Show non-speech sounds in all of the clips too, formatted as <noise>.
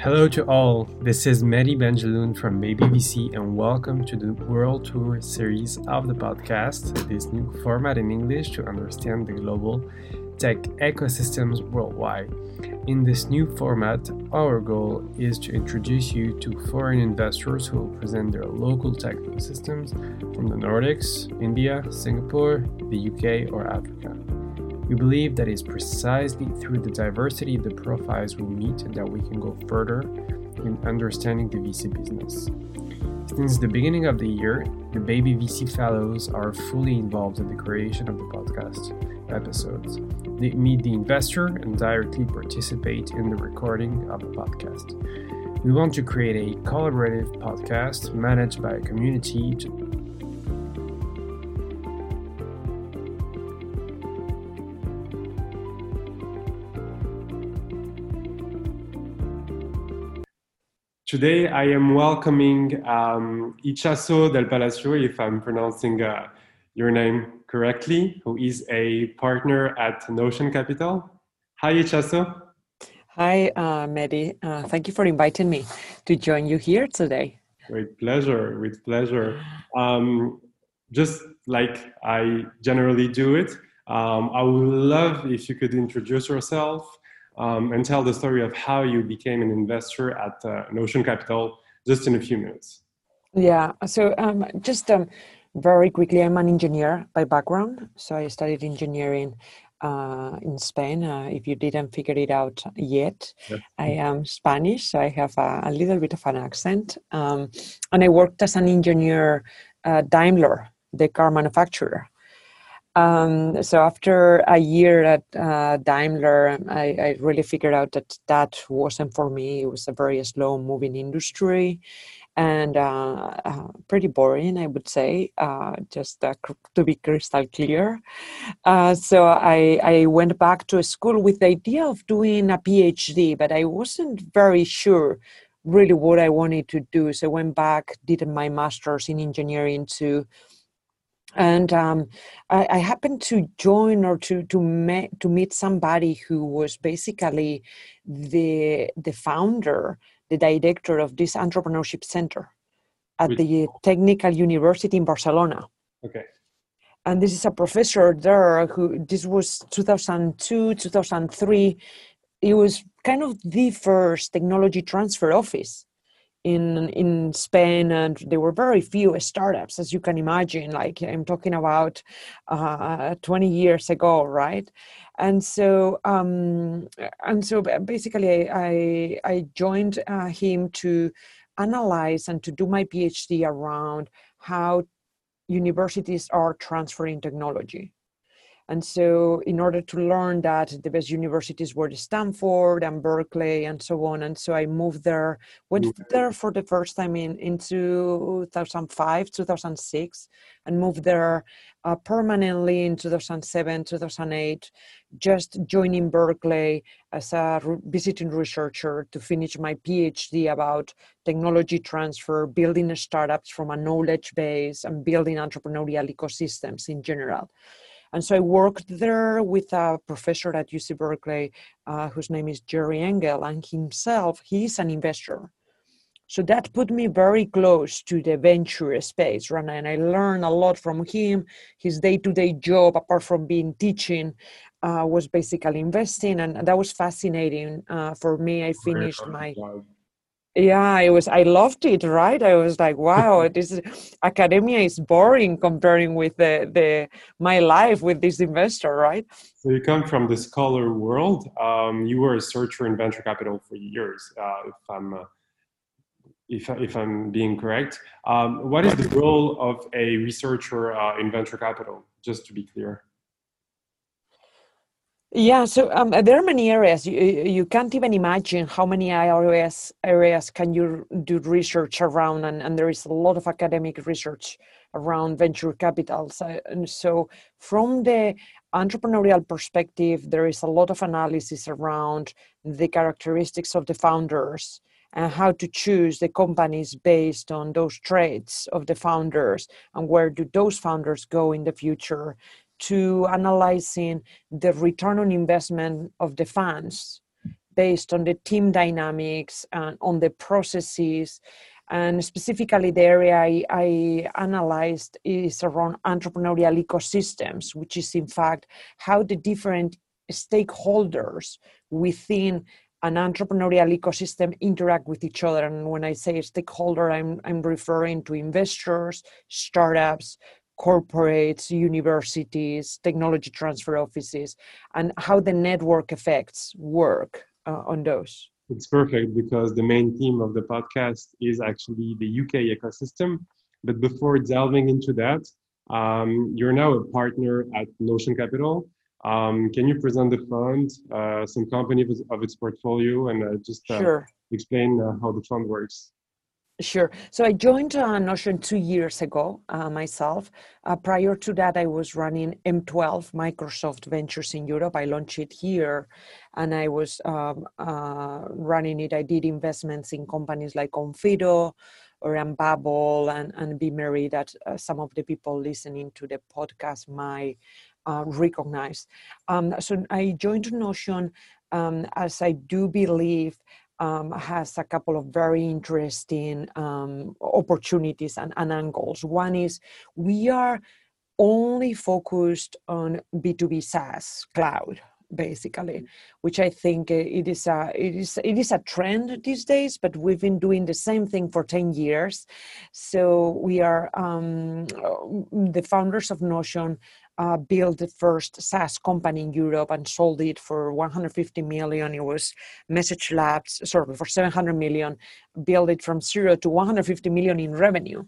Hello to all, this is Mehdi Benjeloun from Baby VC and welcome to the World Tour series of the podcast, this new format in English to understand the global tech ecosystems worldwide. In this new format, our goal is to introduce you to foreign investors who will present their local tech ecosystems from the Nordics, India, Singapore, the UK, or Africa. We believe that it's precisely through the diversity of the profiles we meet that we can go further in understanding the VC business. Since the beginning of the year, the Baby VC Fellows are fully involved in the creation of the podcast episodes. They meet the investor and directly participate in the recording of the podcast. We want to create a collaborative podcast managed by a community to Today, I am welcoming um, Itxaso del Palacio, if I'm pronouncing uh, your name correctly, who is a partner at Notion Capital. Hi, Itxaso. Hi, uh, Mehdi. Uh, thank you for inviting me to join you here today. With pleasure, with pleasure. Um, just like I generally do it, um, I would love if you could introduce yourself, um, and tell the story of how you became an investor at uh, Notion Capital just in a few minutes. Yeah, so um, just um, very quickly, I'm an engineer by background. So I studied engineering uh, in Spain. Uh, if you didn't figure it out yet. I am Spanish, so I have a, a little bit of an accent. Um, and I worked as an engineer at Daimler, the car manufacturer. Um, so after a year at uh, Daimler, I, I, really figured out that that wasn't for me. It was a very slow moving industry and uh, uh, pretty boring, I would say, uh, just uh, to be crystal clear. Uh, so I, I went back to school with the idea of doing a PhD, but I wasn't very sure really what I wanted to do. So I went back, did my master's in engineering to and um, I, I, happened to join or to to meet to meet somebody who was basically the the founder, the director of this entrepreneurship center at Which, the Technical University in Barcelona. Okay. And this is a professor there who this was 2002 2003. It was kind of the first technology transfer office in in Spain, and there were very few startups, as you can imagine. Like I'm talking about uh, 20 years ago, right? And so, um, and so basically, I I joined uh, him to analyze and to do my PhD around how universities are transferring technology and so, in order to learn that, the best universities were Stanford and Berkeley and so on. And so, I moved there, went there for the first time in, in 2005, 2006, and moved there uh, permanently in 2007, 2008, just joining Berkeley as a re- visiting researcher to finish my PhD about technology transfer, building startups from a knowledge base, and building entrepreneurial ecosystems in general. And so I worked there with a professor at UC Berkeley uh, whose name is Jerry Engel, and himself, he's an investor. So that put me very close to the venture space, right? And I learned a lot from him. His day to day job, apart from being teaching, uh, was basically investing. And that was fascinating uh, for me. I finished my yeah it was i loved it right? I was like wow <laughs> this is, academia is boring comparing with the the my life with this investor right? So you come from the scholar world. Um, you were a searcher in venture capital for years uh, if i'm uh, if, if i'm being correct. Um, what is the role of a researcher uh, in venture capital just to be clear yeah, so um, there are many areas. You, you can't even imagine how many areas areas can you do research around, and, and there is a lot of academic research around venture capitals. And so, from the entrepreneurial perspective, there is a lot of analysis around the characteristics of the founders and how to choose the companies based on those traits of the founders and where do those founders go in the future to analyzing the return on investment of the funds based on the team dynamics and on the processes and specifically, the area I, I, analyzed is around entrepreneurial ecosystems, which is in fact how the different stakeholders within an entrepreneurial ecosystem interact with each other. And when I say stakeholder, I'm, I'm referring to investors, startups, corporates, universities, technology transfer offices, and how the network effects work uh, on those it's perfect because the main theme of the podcast is actually the UK ecosystem. But before delving into that, um, you're now a partner at Notion Capital. Um, can you present the fund, uh, some company of, its portfolio, and uh, just uh, sure. explain uh, how the fund works? Sure. So I joined uh, Notion two years ago uh, myself. Uh, prior to that, I was running M12 Microsoft Ventures in Europe. I launched it here and I was um, uh, running it. I did investments in companies like Onfido or Unbabel and, and Beamery that uh, some of the people listening to the podcast might uh, recognize. Um, so I joined Notion um, as I do believe um, has a couple of very interesting um, opportunities and, and, angles. One is we are only focused on B2B SaaS cloud basically which i think uh, it is a it is it is a trend these days but we've been doing the same thing for 10 years. So we are um, the founders of notion uh, built the first SaaS company in Europe and sold it for 150 million. It was MessageLabs, sorry, for 700 million, built it from zero to 150 million in revenue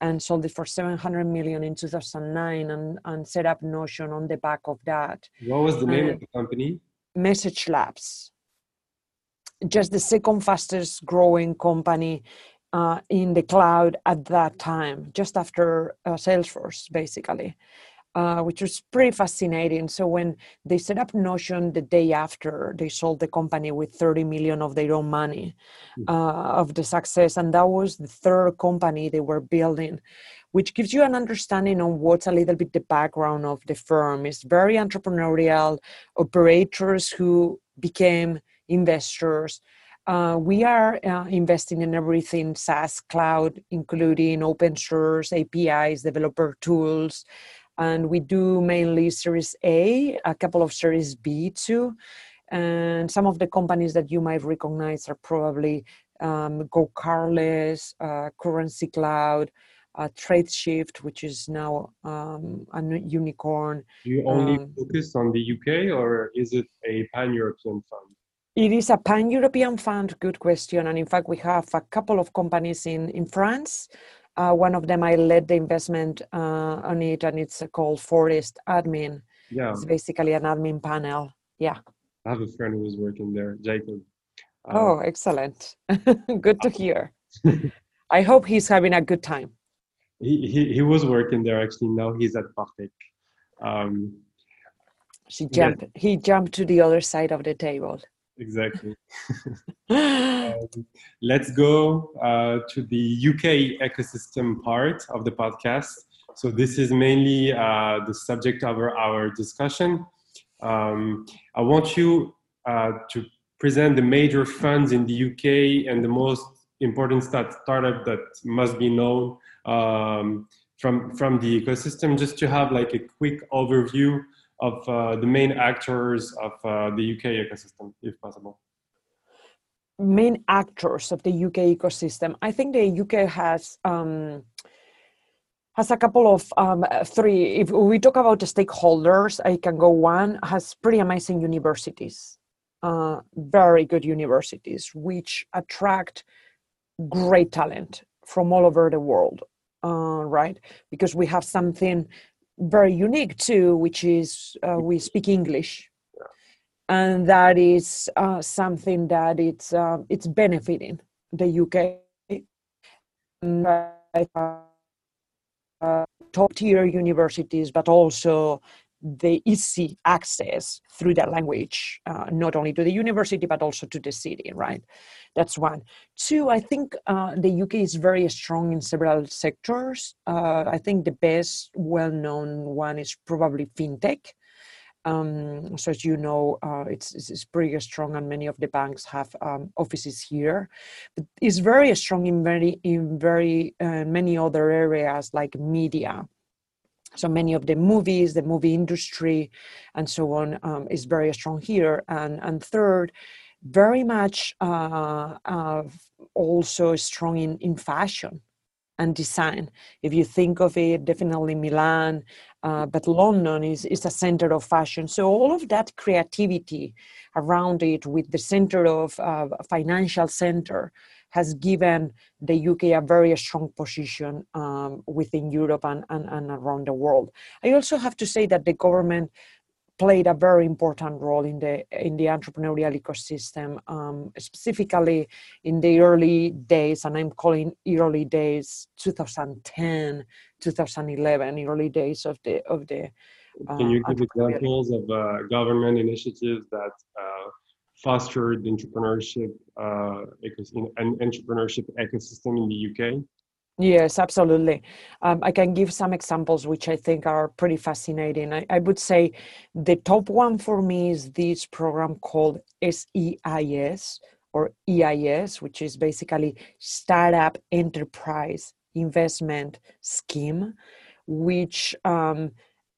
and sold it for 700 million in 2009 and, and set up Notion on the back of that. What was the name of the company? MessageLabs. Just the second fastest growing company uh, in the cloud at that time, just after uh, Salesforce, basically uh, which was pretty fascinating. So when they set up Notion the day after, they sold the company with 30 million of their own money hmm. uh, of the success, and that was the third company they were building, which gives you an understanding on what's a little bit the background of the firm. It's very entrepreneurial, operators who became investors. Uh, we are uh, investing in everything SaaS cloud, including open source, APIs, developer tools, and we do mainly Series A, a couple of Series B too. And some of the companies that you might recognize are probably um, GoCardless, uh, Currency Cloud, uh, Tradeshift, which is now um, a unicorn. Do you only um, focus on the UK or is it a pan European fund? It is a pan European fund, good question. And in fact, we have a couple of companies in, in France uh, one of them, I led the investment uh, on it, and it's called Forest Admin. Yeah, it's basically an admin panel. Yeah, I have a friend who was working there, Jacob. Uh, oh, excellent! <laughs> good to hear. <laughs> I hope he's having a good time. He, he, he was working there actually. Now he's at Partech. Um, she jumped. Yeah. He jumped to the other side of the table exactly. <laughs> um, let's go uh, to the UK ecosystem part of the podcast. So this is mainly uh, the subject of our, our discussion. Um, I want you uh, to present the major funds in the UK and the most important start, startup that must be known um, from from the ecosystem, just to have like a quick overview of uh, the main actors of uh, the UK ecosystem, if possible? Main actors of the UK ecosystem. I think the UK has um, has a couple of um, three. If we talk about the stakeholders, I can go one has pretty amazing universities, uh, very good universities, which attract great talent from all over the world. Uh, right, because we have something very unique too, which is uh, we speak English, and that is uh, something that it's uh, it's benefiting the UK. Uh, top tier universities, but also the easy access through that language, uh, not only to the university, but also to the city, right? That's one. Two, I think uh, the UK is very strong in several sectors. Uh, I think the best well known one is probably fintech. Um, so as you know, uh, it's, it's pretty strong, and many of the banks have um, offices here. But it's very strong in very in very uh, many other areas like media. So many of the movies, the movie industry, and so on um, is very strong here. And and third, very much uh, uh, also strong in in fashion and design. If you think of it, definitely Milan, uh, but London is, is a center of fashion. So all of that creativity around it with the center of financial center has given the UK a very strong position um, within Europe and, and, and around the world. I also have to say that the government played a very important role in the in the entrepreneurial ecosystem, um, specifically in the early days, and I'm calling early days 2010, 2011, early days of the of the. Uh, Can you give examples of uh, government initiatives that uh, fostered entrepreneurship uh, and entrepreneurship ecosystem in the UK? Yes, absolutely. Um, I can give some examples which I think are pretty fascinating. I, I, would say the top one for me is this program called SEIS or EIS, which is basically Startup Enterprise Investment Scheme, which um,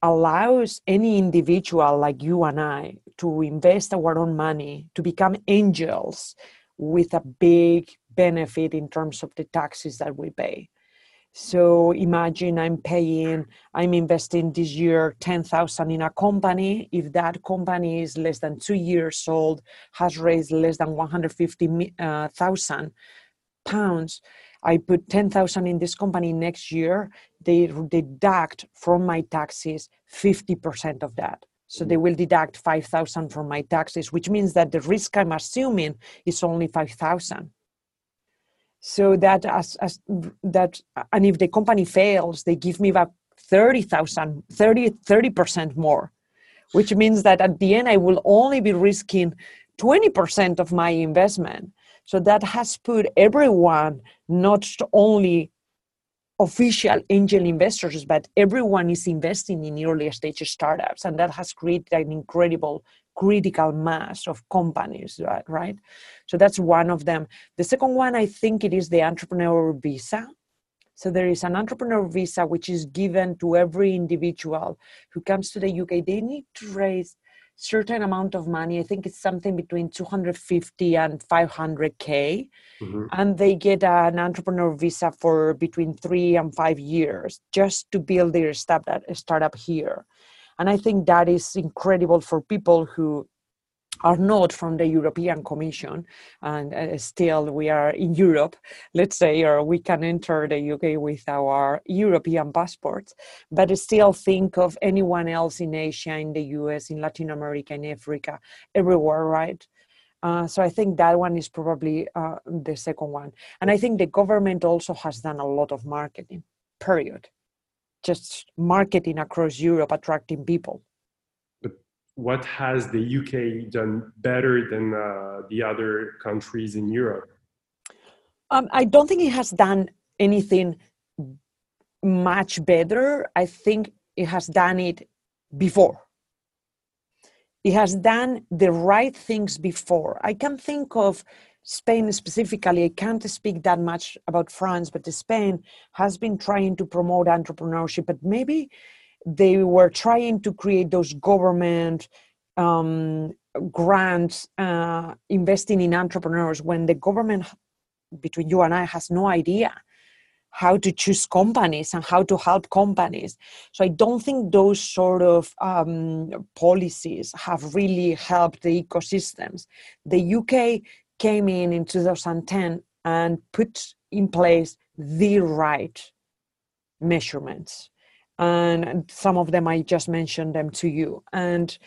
allows any individual like you and I to invest our own money, to become angels with a big benefit in terms of the taxes that we pay. So imagine I'm paying, I'm investing this year 10,000 in a company. If that company is less than two years old, has raised less than 150,000 uh, pounds, I put 10,000 in this company next year, they deduct from my taxes 50% of that. So they mm. will deduct 5,000 from my taxes, which means that the risk I'm assuming is only 5,000. So that as, as that, and if the company fails, they give me about 30,000, 30, 30% more, which means that at the end I will only be risking 20% of my investment. So that has put everyone, not only official angel investors, but everyone is investing in early stage startups, and that has created an incredible critical mass of companies, right? So that's one of them. The second one, I think it is the entrepreneur visa. So there is an entrepreneur visa which is given to every individual who comes to the UK. They need to raise certain amount of money. I think it's something between 250 and 500k, mm-hmm. and they get an entrepreneur visa for between three and five years just to build their startup startup here. And I think that is incredible for people who are not from the European Commission, and uh, still we are in Europe, let's say, or we can enter the UK with our European passports, but still think of anyone else in Asia, in the US, in Latin America, in Africa, everywhere, right? Uh, so I think that one is probably uh, the second one. And I think the government also has done a lot of marketing, period. Just marketing across Europe, attracting people what has the UK done better than uh, the other countries in Europe? Um, I don't think it has done anything much better. I think it has done it before. It has done the right things before. I can think of Spain specifically. I can't speak that much about France, but Spain has been trying to promote entrepreneurship, but maybe they were trying to create those government um, grants uh, investing in entrepreneurs when the government between you and i has no idea how to choose companies and how to help companies. So i don't think those sort of um, policies have really helped the ecosystems. The uk came in in 2010 and put in place the right measurements and some of them i just mentioned them to you and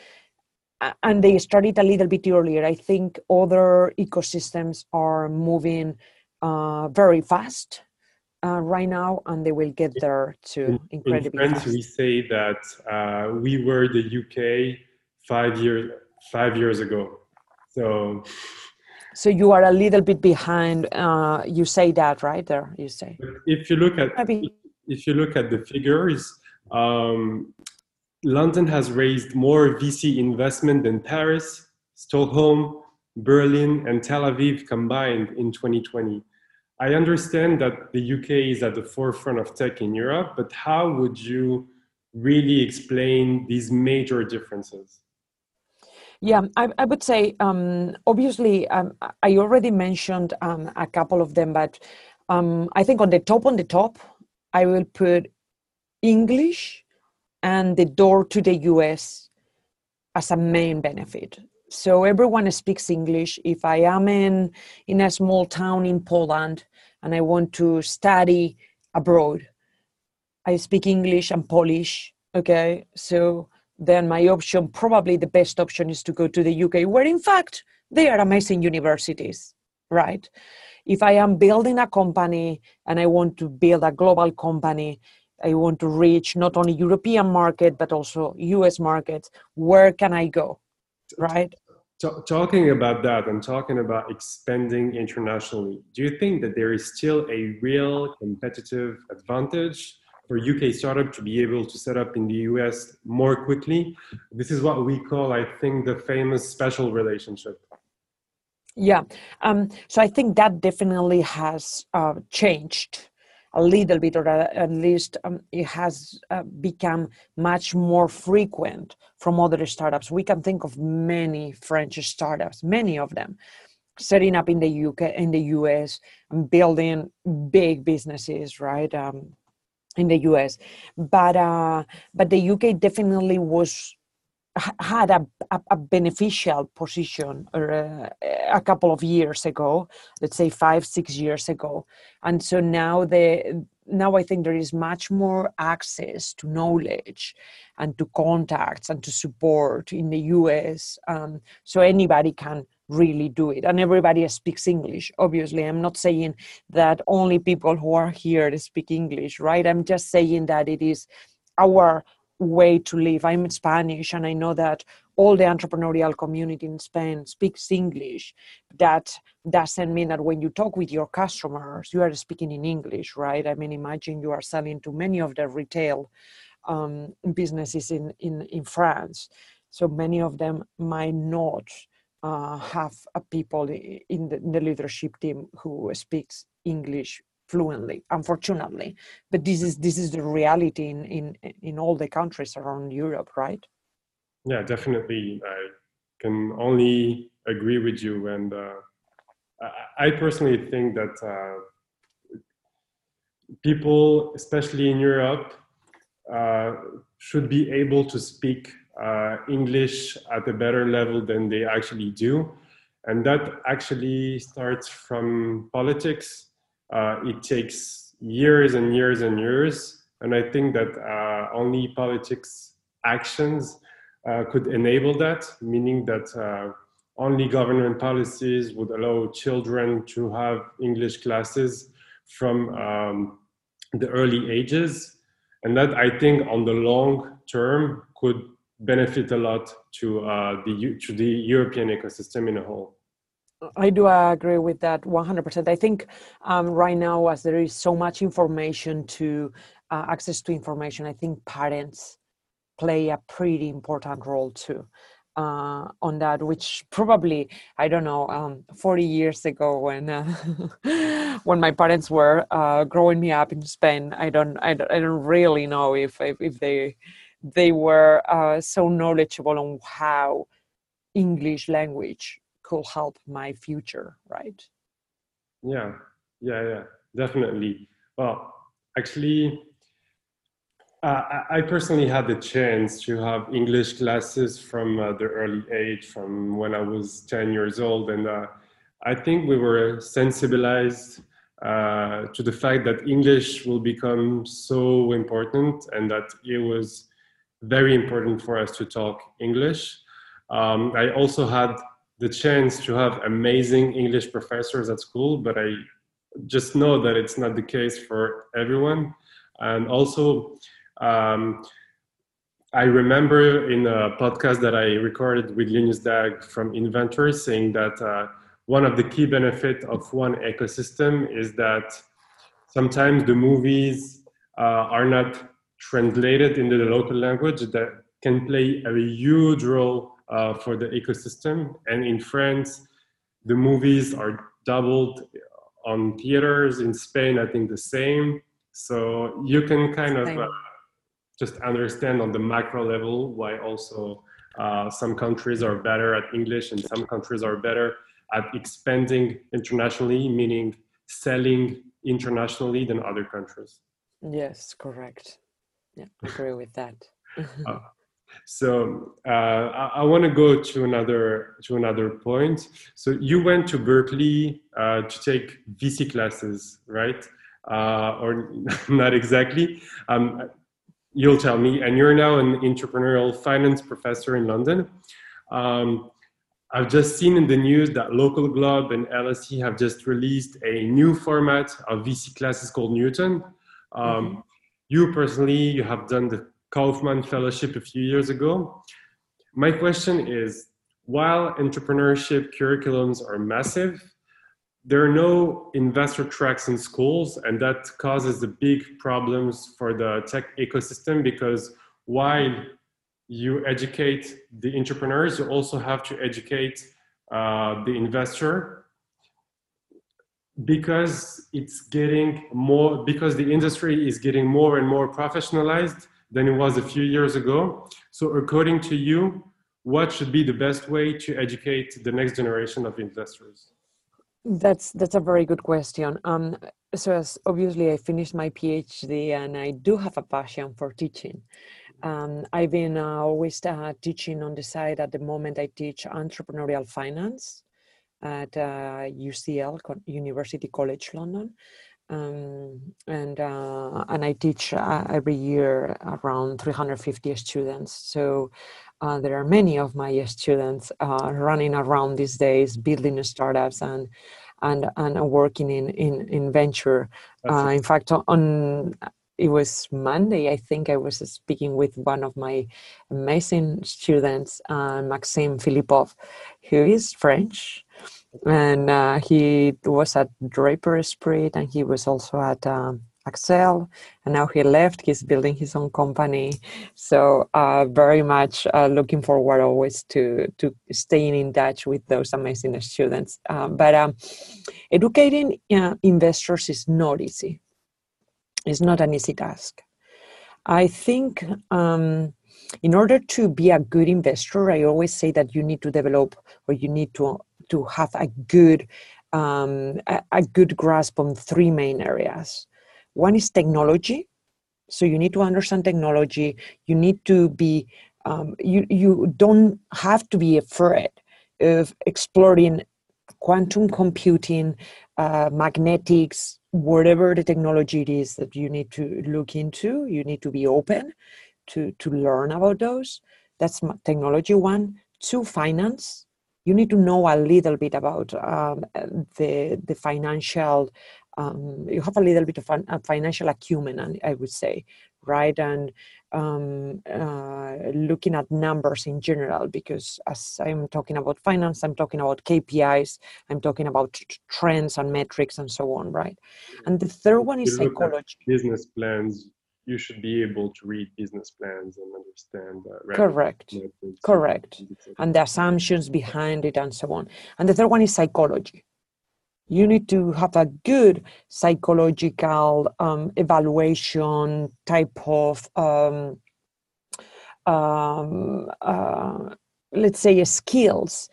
and they started a little bit earlier i think other ecosystems are moving uh, very fast uh, right now and they will get there too incredibly in France, fast. we say that uh, we were the uk five years five years ago so so you are a little bit behind uh, you say that right there you say if you look at Maybe. if you look at the figures um, London has raised more VC investment than Paris, Stockholm, Berlin, and Tel Aviv combined in 2020. I understand that the UK is at the forefront of tech in Europe, but how would you really explain these major differences? Yeah, I, I would say um, obviously um, I already mentioned um, a couple of them, but um, I think on the top, on the top, I will put English and the door to the US as a main benefit. So everyone speaks English. If I am in in a small town in Poland and I want to study abroad, I speak English and Polish. Okay, so then my option, probably the best option, is to go to the UK, where in fact they are amazing universities, right? If I am building a company and I want to build a global company, I want to reach not only European market but also US market. where can I go? Right? talking about that and talking about expanding internationally, do you think that there is still a real competitive advantage for UK startup to be able to set up in the US more quickly? This is what we call, I think, the famous special relationship. Yeah, um, so I think that definitely has uh, changed a little bit, or at least um, it has uh, become much more frequent from other startups. We can think of many French startups, many of them, setting up in the UK, in the US, and building big businesses, right? Um, in the US, but uh, but the UK definitely was had a, a, a, beneficial position uh, a couple of years ago let's say five six years ago. And so now the now i think there is much more access to knowledge and to contacts and to support in the us um, so anybody can really do it. And everybody speaks english obviously. I'm not saying that only people who are here speak english right? I'm just saying that it is our way to live. I'm Spanish, and I know that all the entrepreneurial community in Spain speaks English. That doesn't mean that when you talk with your customers, you are speaking in English, right? I mean, imagine you are selling to many of the retail um, businesses in, in, in France. So many of them might not uh, have a people in the, in the leadership team who speaks English fluently unfortunately. But this is this is the reality in in in all the countries around europe right? Yeah definitely. I can only agree with you. And uh, i personally think that uh, people especially in europe uh, should be able to speak uh, english at a better level than they actually do. And that actually starts from politics uh, it takes years and years and years. And I think that uh, only politics actions uh, could enable that, meaning that uh, only government policies would allow children to have English classes from um, the early ages. And that I think on the long term could benefit a lot to, uh, the, to the European ecosystem in a whole. I do agree with that 100%. I think um, right now, as there is so much information to uh, access to information, I think parents play a pretty important role too uh, on that, which probably I don't know, um, 40 years ago when uh, <laughs> when my parents were uh, growing me up in Spain, I don't, I don't, I don't really know if if, if they they were uh, so knowledgeable on how English language could help my future, right? Yeah, yeah, yeah, definitely. Well, actually, uh, I personally had the chance to have English classes from uh, the early age, from when I was 10 years old. And uh, I think we were sensibilized uh, to the fact that English will become so important and that it was very important for us to talk English. Um, I also had the chance to have amazing English professors at school, but I just know that it's not the case for everyone. And also, um, I remember in a podcast that I recorded with Linus Dahg from Inventure saying that uh, one of the key benefits of one ecosystem is that sometimes the movies uh, are not translated into the local language that can play a huge role uh, for the ecosystem. And in France, the movies are doubled on theaters. In Spain, I think the same. So you can kind of uh, just understand on the macro level why also uh, some countries are better at English and some countries are better at expanding internationally, meaning selling internationally than other countries. Yes, correct. Yeah, agree with that. <laughs> uh, so uh, I, I want to go to another to another point. So you went to Berkeley uh, to take VC classes, right? Uh, or <laughs> not exactly. Um, you'll tell me. And you're now an entrepreneurial finance professor in London. Um, I've just seen in the news that LocalGlobe and LSE have just released a new format of VC classes called Newton. Um, mm-hmm. You personally, you have done the Kauffman Fellowship a few years ago. My question is, while entrepreneurship curriculums are massive, there are no investor tracks in schools, and that causes the big problems for the tech ecosystem because while you educate the entrepreneurs, you also have to educate uh, the investor because it's getting more because the industry is getting more and more professionalized than it was a few years ago so according to you what should be the best way to educate the next generation of investors that's that's a very good question. Um, so as obviously I finished my PhD and I do have a passion for teaching. Um, I've been uh, always uh, teaching on the side. At the moment, I teach entrepreneurial finance at uh, UCL University College London, um, and uh, and I teach uh, every year around 350 students. So uh, there are many of my students uh, running around these days, building startups and and and working in in, in venture. Uh, in fact, on it was Monday, I think I was speaking with one of my amazing students, uh, Maxime Philippov, who is French, and uh, he was at Draper Esprit, and he was also at um, Accel, and now he left. He's building his own company. So uh, very much uh, looking forward always to to staying in touch with those amazing students. Um, but um, educating uh, investors is not easy. It's not an easy task. I think um, in order to be a good investor, I always say that you need to develop or you need to to have a good um, a, a good grasp on three main areas. One is technology. So you need to understand technology. You need to be, um, you, you don't have to be afraid of exploring quantum computing, uh, magnetics, whatever the technology it is that you need to look into. You need to be open to, to learn about those. That's technology one. Two, finance you need to know a little bit about um, the the financial um, you have a little bit of financial acumen, I would say, right? And um, uh, looking at numbers in general, because as I'm talking about finance, I'm talking about KPIs, I'm talking about trends and metrics and so on, right? And the third one is psychology. Business plans. You should be able to read business plans and understand. Uh, Correct. Correct. And the assumptions behind it and so on. And the third one is psychology you need to have a good psychological um, evaluation type of um, um, uh, let's say skills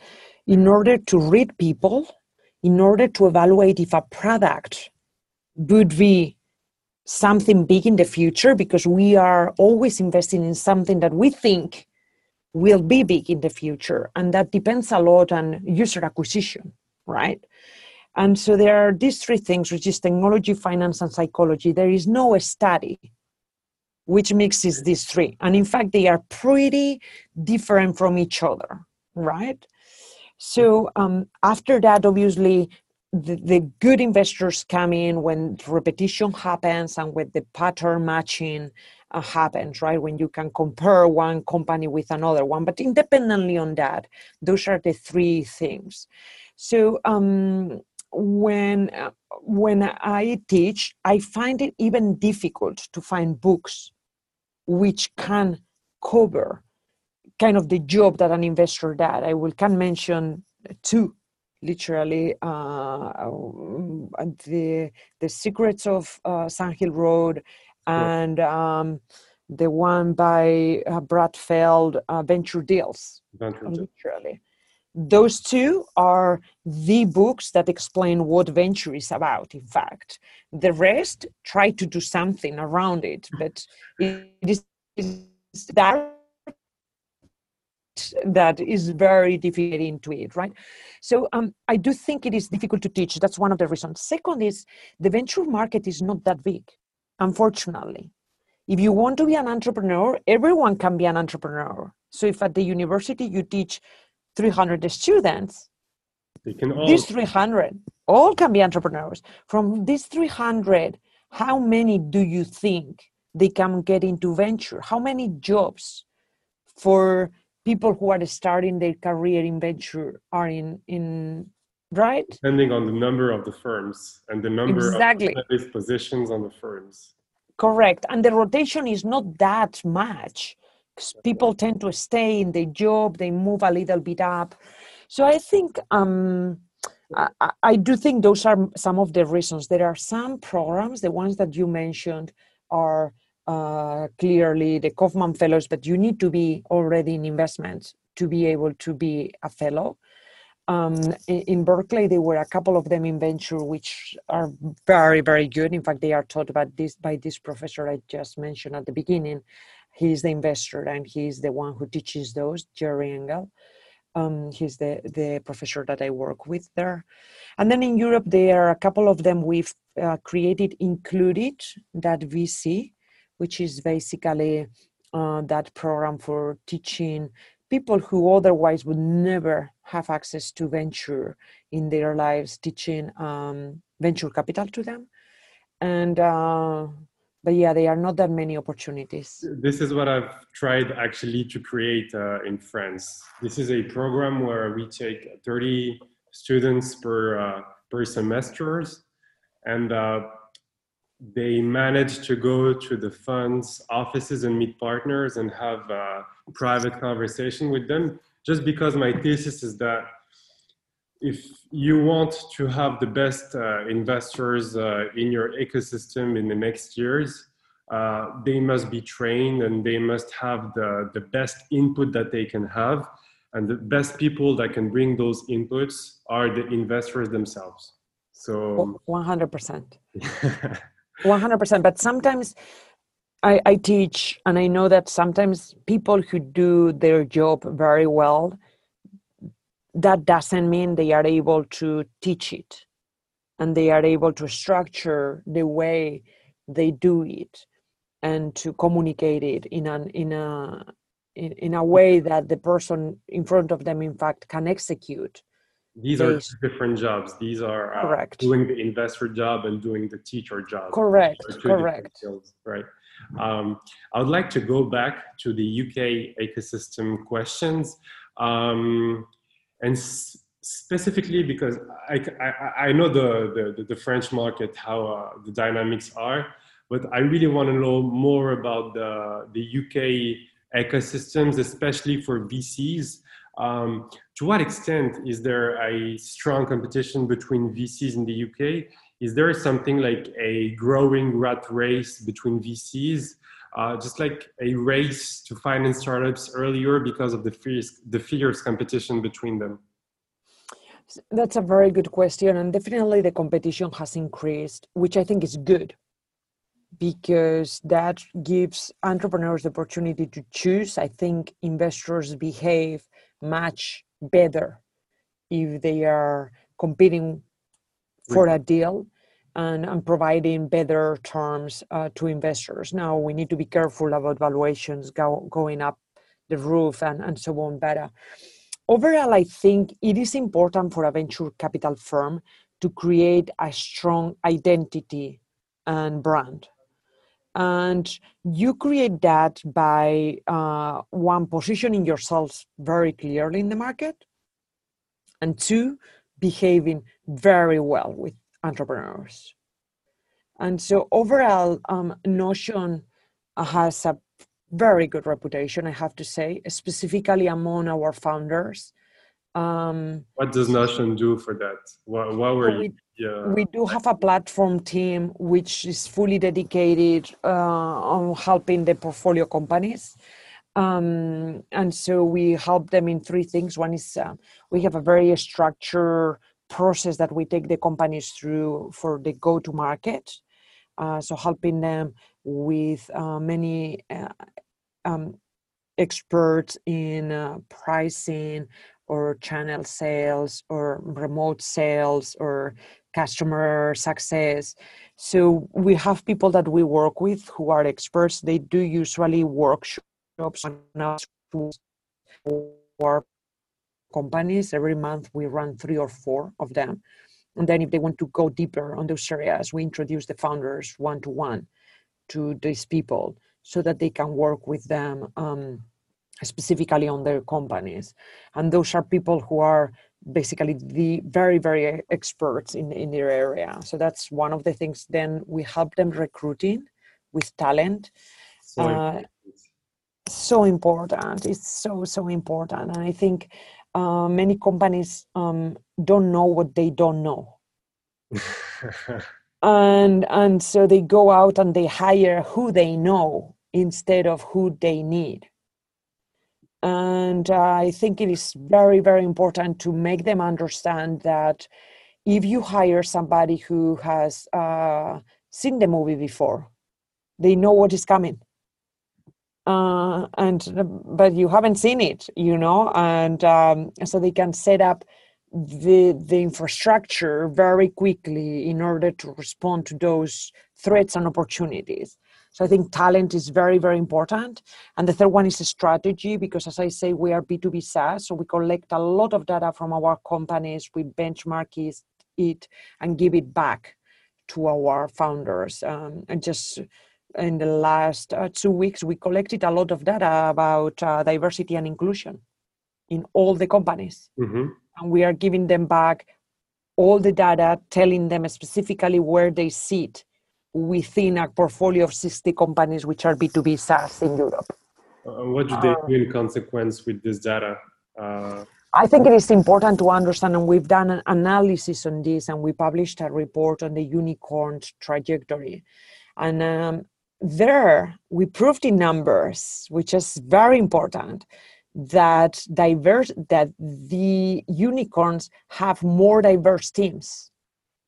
in order to read people in order to evaluate if a product would be something big in the future because we are always investing in something that we think will be big in the future and that depends a lot on user acquisition right and so there are these three things, which is technology, finance, and psychology. There is no study which mixes these three. And in fact, they are pretty different from each other, right? So um, after that, obviously, the, the, good investors come in when repetition happens and when the pattern matching uh, happens, right? When you can compare one company with another one. But independently on that, those are the three things. So um, when uh, when I teach, I find it even difficult to find books which can cover kind of the job that an investor does. I will can mention two literally uh, the the secrets of uh, Sand Hill Road and um, the one by uh, Brad Feld, uh, Venture Deals. Venture literally, those two are the books that explain what venture is about. In fact, the rest try to do something around it, but it is that that is very difficult into it, right? So um, I do think it is difficult to teach. That's one of the reasons. Second is the venture market is not that big, unfortunately. If you want to be an entrepreneur, everyone can be an entrepreneur. So if at the university you teach 300 students, they can all... these 300 all can be entrepreneurs. From these 300, how many do you think they can get into venture? How many jobs for people who are starting their career in venture are in in right? Depending on the number of the firms and the number exactly. of positions on the firms. Correct. And the rotation is not that much people tend to stay in their job they move a little bit up. So i think um, I, I do think those are some of the reasons. There are some programs the ones that you mentioned are uh, clearly the Kauffman Fellows, but you need to be already in investments to be able to be a fellow. Um, in, Berkeley, there were a couple of them in venture, which are very, very good. In fact, they are taught about this by this professor I just mentioned at the beginning. He's the investor and he's the one who teaches those, Jerry Engel. Um, he's the, the professor that I work with there. And then in Europe, there are a couple of them we've uh, created, included that VC, which is basically uh, that program for teaching people who otherwise would never have access to venture in their lives, teaching um, venture capital to them. And uh, but yeah, there are not that many opportunities. This is what I've tried actually to create uh, in France. This is a program where we take 30 students per uh, per semesters, and uh, they manage to go to the funds offices and meet partners and have a private conversation with them just because my thesis is that if you want to have the best uh, investors uh, in your ecosystem in the next years uh, they must be trained and they must have the, the best input that they can have and the best people that can bring those inputs are the investors themselves. So 100% <laughs> 100% but sometimes I, I teach and i know that sometimes people who do their job very well that doesn't mean they are able to teach it and they are able to structure the way they do it and to communicate it in an in a in, in a way that the person in front of them in fact can execute these are different jobs. These are uh, correct. doing the investor job and doing the teacher job. Correct correct. right? Um, i would like to go back to the uk ecosystem questions um, and s- specifically because I, I, I know the, the, the, french market how uh, the dynamics are but i really want to know more about the, the uk ecosystems especially for vcs um, to what extent is there a strong competition between VCs in the UK? Is there something like a growing rat race between VCs? Uh, just like a race to finance startups earlier because of the fierce, the fierce competition between them? That's a very good question, and definitely the competition has increased, which I think is good because that gives entrepreneurs the opportunity to choose. I think investors behave much better if they are competing for a deal and, and providing better terms uh, to investors. Now, we need to be careful about valuations go, going up the roof and, and so on. But uh, overall, I think it is important for a venture capital firm to create a strong identity and brand and you create that by uh, one positioning yourself very clearly in the market and two behaving very well with entrepreneurs and so overall um, notion has a very good reputation, I have to say, specifically among our founders. Um, what does Notion do for that? What, what were we, yeah. we do have a platform team which is fully dedicated uh, on helping the portfolio companies. Um, and so we help them in three things. One is uh, we have a very structured process that we take the companies through for the go to market. Uh, so helping them with uh, many uh, um, experts in uh, pricing or channel sales or remote sales or customer success. So we have people that we work with who are experts. They do usually workshops for our companies. Every month we run three or four of them. And then if they want to go deeper on those areas, we introduce the founders one to one to these people so that they can work with them um, specifically on their companies. And those are people who are basically the very, very experts in, in their area. So that's one of the things. Then we help them recruiting with talent. So, uh, so important. It's so, so important. And I think uh, many companies um, don't know what they don't know. <laughs> and and so they go out and they hire who they know instead of who they need and uh, i think it is very very important to make them understand that if you hire somebody who has uh, seen the movie before they know what is coming. Uh, and but you haven't seen it you know and um, so they can set up the the infrastructure very quickly in order to respond to those threats and opportunities so i think talent is very very important. And the third one is a strategy because as i say we are b2b saas so we collect a lot of data from our companies we benchmark it and give it back to our founders. Um, and just in the last uh, two weeks we collected a lot of data about uh, diversity and inclusion in all the companies. Mm-hmm. And we are giving them back all the data, telling them specifically where they sit within a portfolio of 60 companies which are B2B SaaS in Europe. Uh, what do they do in consequence with this data? Uh, I think it is important to understand, and we've done an analysis on this, and we published a report on the unicorn trajectory. And um, there we proved in numbers, which is very important, that diverse that the unicorns have more diverse teams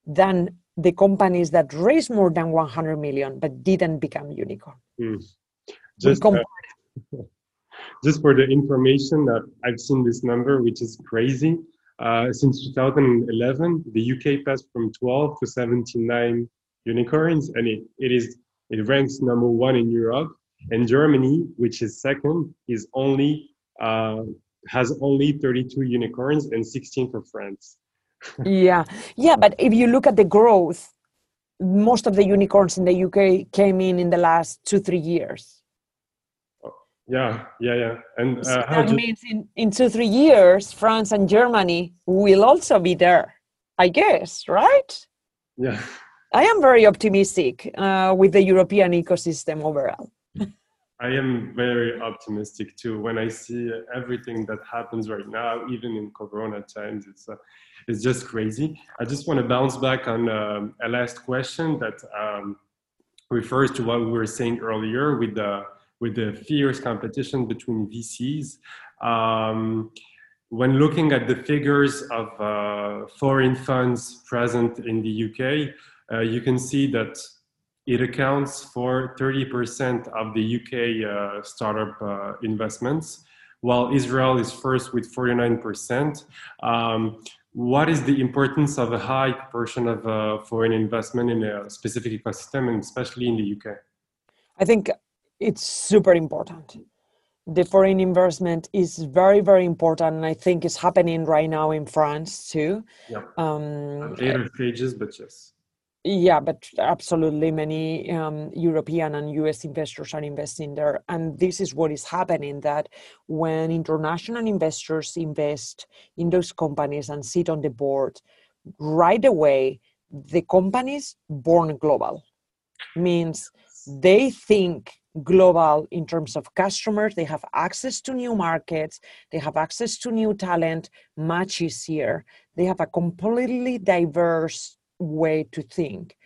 than the companies that raised more than 100 million but didn't become unicorn mm. just, uh, <laughs> just for the information that i've seen this number which is crazy uh, since 2011 the uk passed from 12 to 79 unicorns and it, it is it ranks number one in europe and germany which is second is only uh, has only 32 unicorns and 16 for France. Yeah, yeah, but if you look at the growth, most of the unicorns in the UK came in in the last two three years. Yeah, yeah, yeah, and uh, so that you... means in in two three years, France and Germany will also be there. I guess, right? Yeah. I am very optimistic uh, with the European ecosystem overall. I am very optimistic too. When I see everything that happens right now, even in Corona times, it's uh, it's just crazy. I just want to bounce back on um, a last question that um, refers to what we were saying earlier with the with the fierce competition between VCs. Um, when looking at the figures of uh, foreign funds present in the UK, uh, you can see that it accounts for 30% of the UK uh, startup uh, investments, while Israel is first with 49%. Um, what is the importance of a high proportion of uh, foreign investment in a specific ecosystem, and especially in the UK? I think it's super important. The foreign investment is very, very important, and I think it's happening right now in France too. Yeah. Um, later stages, but yes yeah, but absolutely many um, European and US investors are investing there. And this is what is happening that when international investors invest in those companies and sit on the board, right away, the companies born global means they think global in terms of customers. They have access to new markets. They have access to new talent much easier. They have a completely diverse way to think.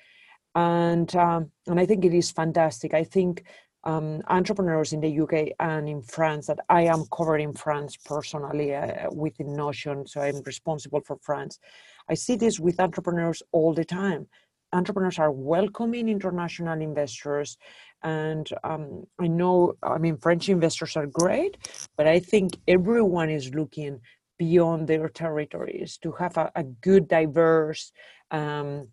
And, um, and I think it is fantastic. I think um, entrepreneurs in the UK and in France that I am covering France personally uh, within Notion, so I'm responsible for France. I see this with entrepreneurs all the time. Entrepreneurs are welcoming international investors, and um, I know, I mean, French investors are great, but I think everyone is looking beyond their territories to have a, a good, diverse um,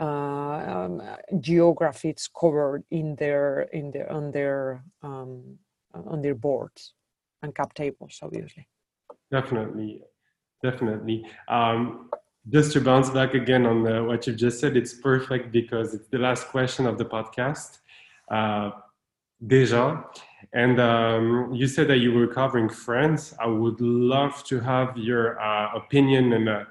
uh, um, geographies covered in their in their on their um, on their boards and cap tables, obviously. Definitely, definitely. Um, just to bounce back again on the, what you've just said, it's perfect because it's the last question of the podcast. Uh, déjà, and um, you said that you were covering France. I would love to have your uh, opinion and uh,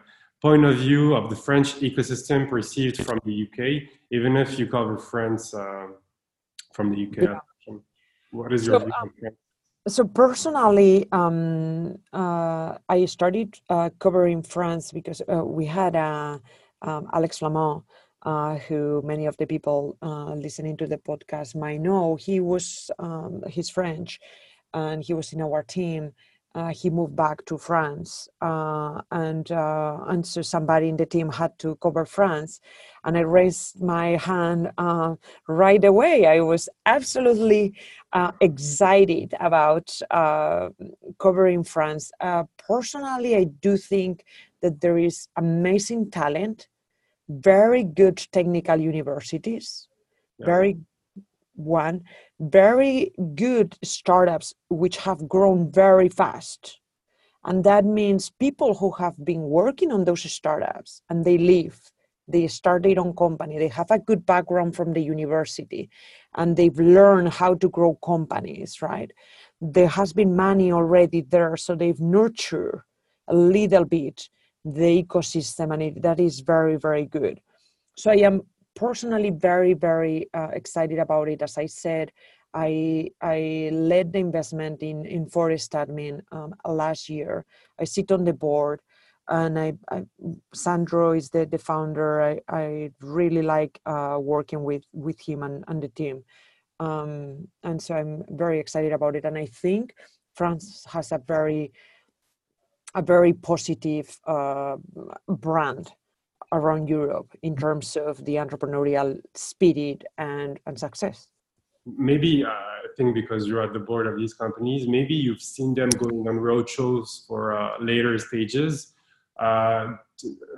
point of view of the French ecosystem perceived from the UK, even if you cover France uh, from the UK. Yeah. What is your so, view um, So personally, um, uh, I started uh, covering France because uh, we had uh, um, Alex Flamand, uh, who many of the people listening to the podcast might know. He was um, he's French, and he was in our team uh, he moved back to France, uh, and uh, and so somebody in the team had to cover France, and I raised my hand uh, right away. I was absolutely uh, excited about uh, covering France. personally, I do think that there is amazing talent, very good technical universities, yeah. very one very good startups which have grown very fast. And that means people who have been working on those startups and they leave they start their own company they have a good background from the university and they've learned how to grow companies right? There has been money already there so they've nurtured a little bit the ecosystem and it, that is very very good. So i am personally very very uh, excited about it. As i said i i led the investment in in forest admin um, last year. I sit on the board and I, I sandro is the, the founder. I, I really like uh, working with with him and, and the team. Um, and so i'm very excited about it. And i think france has a very a very positive uh, brand around Europe in terms of the entrepreneurial spirit and, and success? Maybe uh, I think because you're at the board of these companies, maybe you've seen them going on roadshows for uh, later stages. Uh,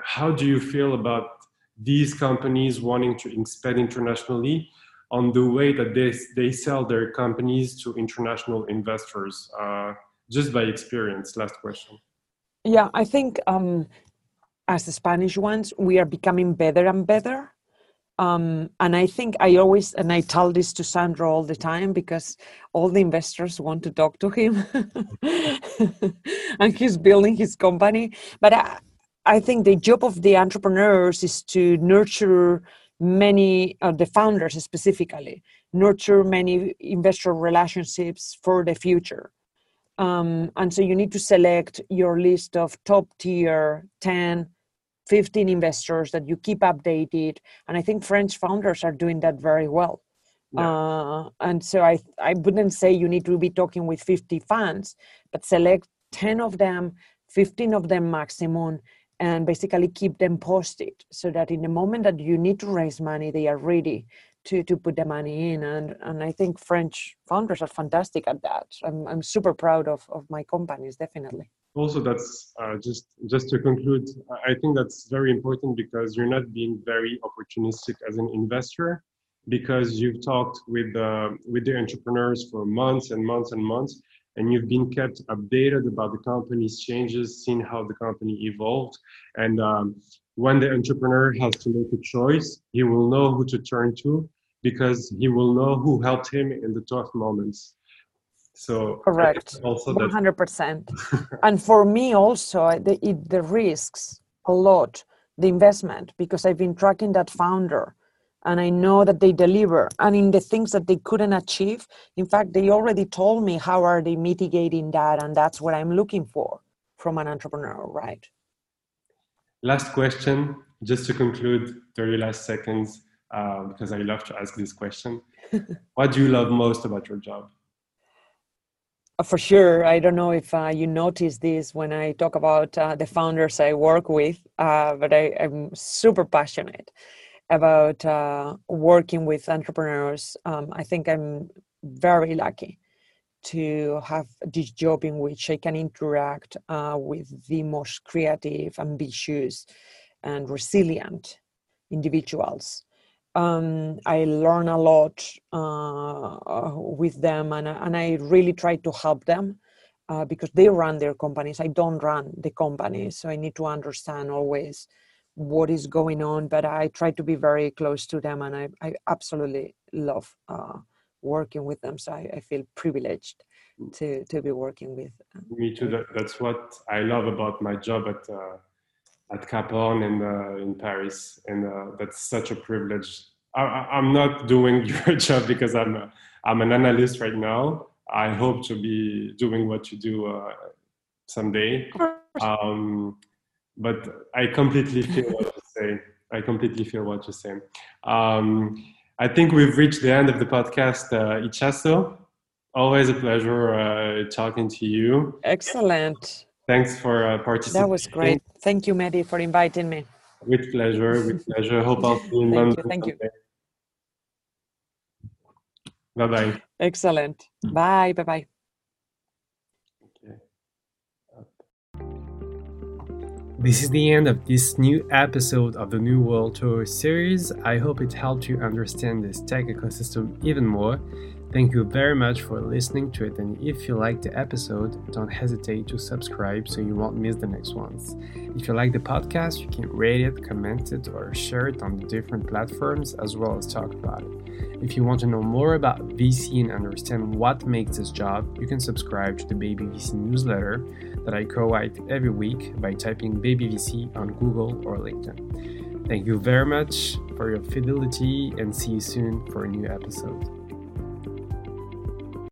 how do you feel about these companies wanting to expand internationally on the way that they, they sell their companies to international investors? Uh, just by experience, last question. Yeah, I think um, as the Spanish ones, we are becoming better and better. Um, and I think I always, and I tell this to Sandro all the time because all the investors want to talk to him <laughs> and he's building his company. But I, I, think the job of the entrepreneurs is to nurture many, uh, the founders specifically, nurture many investor relationships for the future. Um, and so you need to select your list of top tier 10 15 investors that you keep updated and i think french founders are doing that very well. Yeah. uh, and so I, I wouldn't say you need to be talking with 50 funds but select 10 of them 15 of them maximum and basically keep them posted so that in the moment that you need to raise money they are ready to, to put the money in. And, and i think french founders are fantastic at that. I'm, I'm super proud of, of my companies definitely also that's uh, just just to conclude i think that's very important because you're not being very opportunistic as an investor because you've talked with uh, with the entrepreneurs for months and months and months and you've been kept updated about the company's changes seen how the company evolved. And um, when the entrepreneur has to make a choice he will know who to turn to because he will know who helped him in the tough moments so correct, also one hundred percent. And for me also, the, it the risks a lot the investment because I've been tracking that founder and I know that they deliver. And in the things that they couldn't achieve, in fact, they already told me how are they mitigating that, and that's what I'm looking for from an entrepreneur, right? Last question, just to conclude, 30 last seconds, uh, because I love to ask this question. <laughs> what do you love most about your job? Uh, for sure. I don't know if uh, you notice this when I talk about uh, the founders I work with, uh, but I, am super passionate about uh, working with entrepreneurs. Um, I think I'm very lucky to have this job in which I can interact uh, with the most creative, ambitious, and resilient individuals. Um, I learn a lot uh, with them, and, and I really try to help them uh, because they run their companies. I don't run the companies, so I need to understand always what is going on. But I try to be very close to them, and I, I absolutely love uh, working with them. So I, I, feel privileged mm. to to be working with. Uh, Me too. That, that's what I love about my job at uh, at Cap Horn in uh, in Paris, and uh, that's such a privilege. I, am not doing <laughs> your job because I'm a, I'm an analyst right now. I hope to be doing what you do uh, someday. Um, but I completely feel what you say. I completely feel what you're saying. Um, I think we've reached the end of the podcast, uh, Itxaso. Always a pleasure uh, talking to you. Excellent. Thanks for uh, participating. That was great. Thank you, Mehdi, for inviting me. With pleasure. With pleasure. Hope I'll see you in thank London. You, thank you. Bye bye. Excellent. Bye. Bye bye. This is the end of this new episode of the New World Tour series. I hope it helped you understand this tech ecosystem even more. Thank you very much for listening to it, and if you like the episode, don't hesitate to subscribe so you won't miss the next ones. If you like the podcast, you can rate it, comment it, or share it on the different platforms as well as talk about it. If you want to know more about VC and understand what makes this job, you can subscribe to the Baby VC newsletter that I co-write every week by typing Baby VC on Google or LinkedIn. Thank you very much for your fidelity and see you soon for a new episode.